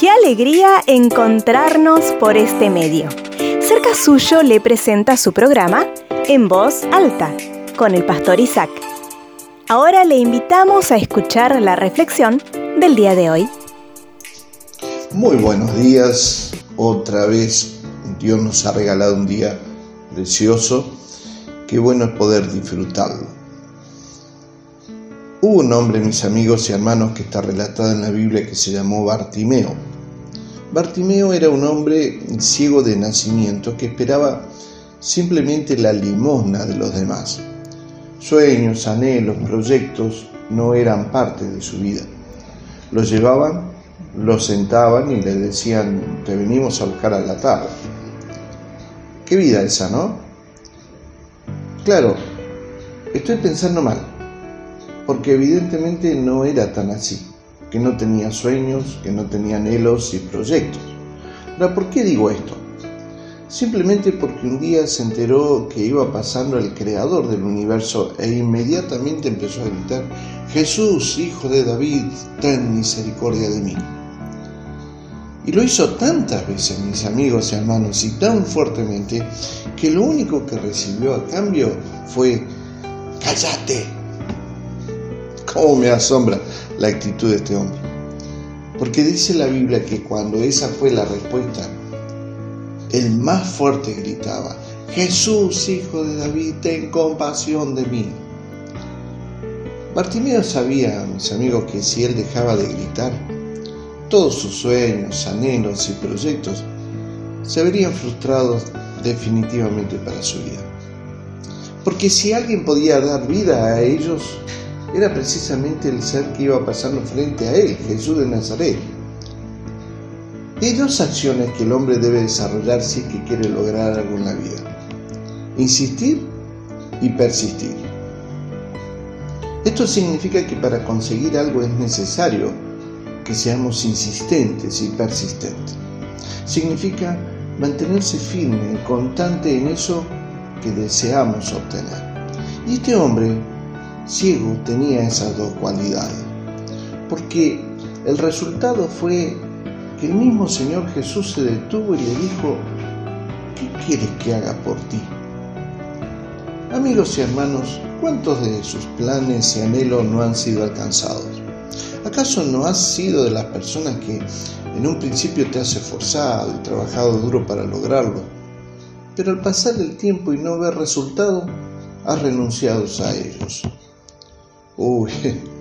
Qué alegría encontrarnos por este medio. Cerca suyo le presenta su programa En Voz Alta con el pastor Isaac. Ahora le invitamos a escuchar la reflexión del día de hoy. Muy buenos días, otra vez Dios nos ha regalado un día precioso, qué bueno es poder disfrutarlo. Hubo un hombre, mis amigos y hermanos, que está relatado en la Biblia que se llamó Bartimeo. Bartimeo era un hombre ciego de nacimiento que esperaba simplemente la limosna de los demás. Sueños, anhelos, proyectos no eran parte de su vida. Lo llevaban, lo sentaban y le decían, te venimos a buscar a la tarde. Qué vida esa, ¿no? Claro, estoy pensando mal porque evidentemente no era tan así, que no tenía sueños, que no tenía anhelos y proyectos. Ahora, ¿por qué digo esto? Simplemente porque un día se enteró que iba pasando el creador del universo e inmediatamente empezó a gritar, Jesús, hijo de David, ten misericordia de mí. Y lo hizo tantas veces, mis amigos y hermanos, y tan fuertemente, que lo único que recibió a cambio fue, cállate, ¿Cómo me asombra la actitud de este hombre? Porque dice la Biblia que cuando esa fue la respuesta, el más fuerte gritaba, Jesús, hijo de David, ten compasión de mí. Bartimeo sabía, mis amigos, que si él dejaba de gritar, todos sus sueños, anhelos y proyectos se verían frustrados definitivamente para su vida. Porque si alguien podía dar vida a ellos, era precisamente el ser que iba pasando frente a él, Jesús de Nazaret. Hay dos acciones que el hombre debe desarrollar si que quiere lograr algo en la vida. Insistir y persistir. Esto significa que para conseguir algo es necesario que seamos insistentes y persistentes. Significa mantenerse firme, constante en eso que deseamos obtener. Y este hombre ciego tenía esas dos cualidades. Porque el resultado fue que el mismo Señor Jesús se detuvo y le dijo, ¿qué quieres que haga por ti? Amigos y hermanos, ¿cuántos de sus planes y anhelos no han sido alcanzados? ¿Acaso no has sido de las personas que en un principio te has esforzado y trabajado duro para lograrlo, pero al pasar el tiempo y no ver resultado, has renunciado a ellos? Uy,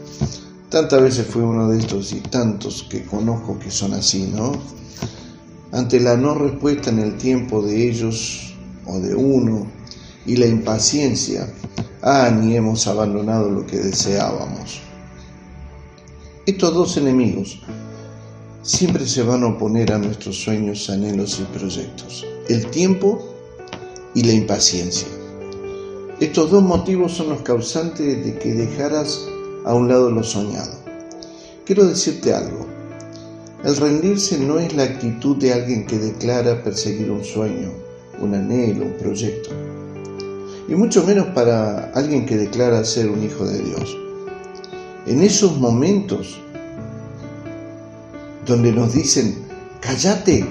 tantas veces fue uno de estos y tantos que conozco que son así, ¿no? Ante la no respuesta en el tiempo de ellos o de uno y la impaciencia, ah, ni hemos abandonado lo que deseábamos. Estos dos enemigos siempre se van a oponer a nuestros sueños, anhelos y proyectos, el tiempo y la impaciencia. Estos dos motivos son los causantes de que dejaras a un lado lo soñado. Quiero decirte algo. El rendirse no es la actitud de alguien que declara perseguir un sueño, un anhelo, un proyecto. Y mucho menos para alguien que declara ser un hijo de Dios. En esos momentos donde nos dicen, cállate,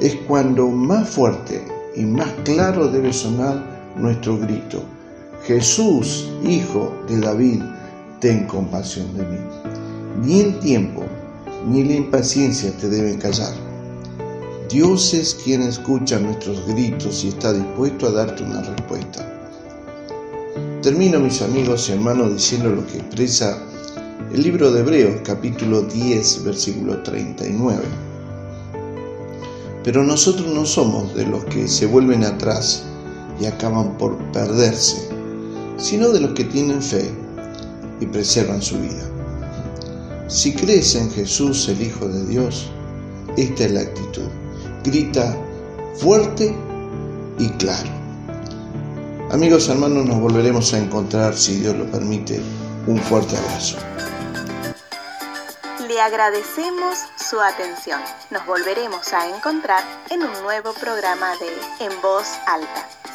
es cuando más fuerte y más claro debe sonar nuestro grito. Jesús, Hijo de David, ten compasión de mí. Ni el tiempo ni la impaciencia te deben callar. Dios es quien escucha nuestros gritos y está dispuesto a darte una respuesta. Termino, mis amigos y hermanos, diciendo lo que expresa el libro de Hebreos, capítulo 10, versículo 39. Pero nosotros no somos de los que se vuelven atrás y acaban por perderse, sino de los que tienen fe y preservan su vida. Si crees en Jesús, el Hijo de Dios, esta es la actitud. Grita fuerte y claro. Amigos hermanos, nos volveremos a encontrar, si Dios lo permite. Un fuerte abrazo. Le agradecemos su atención. Nos volveremos a encontrar en un nuevo programa de En Voz Alta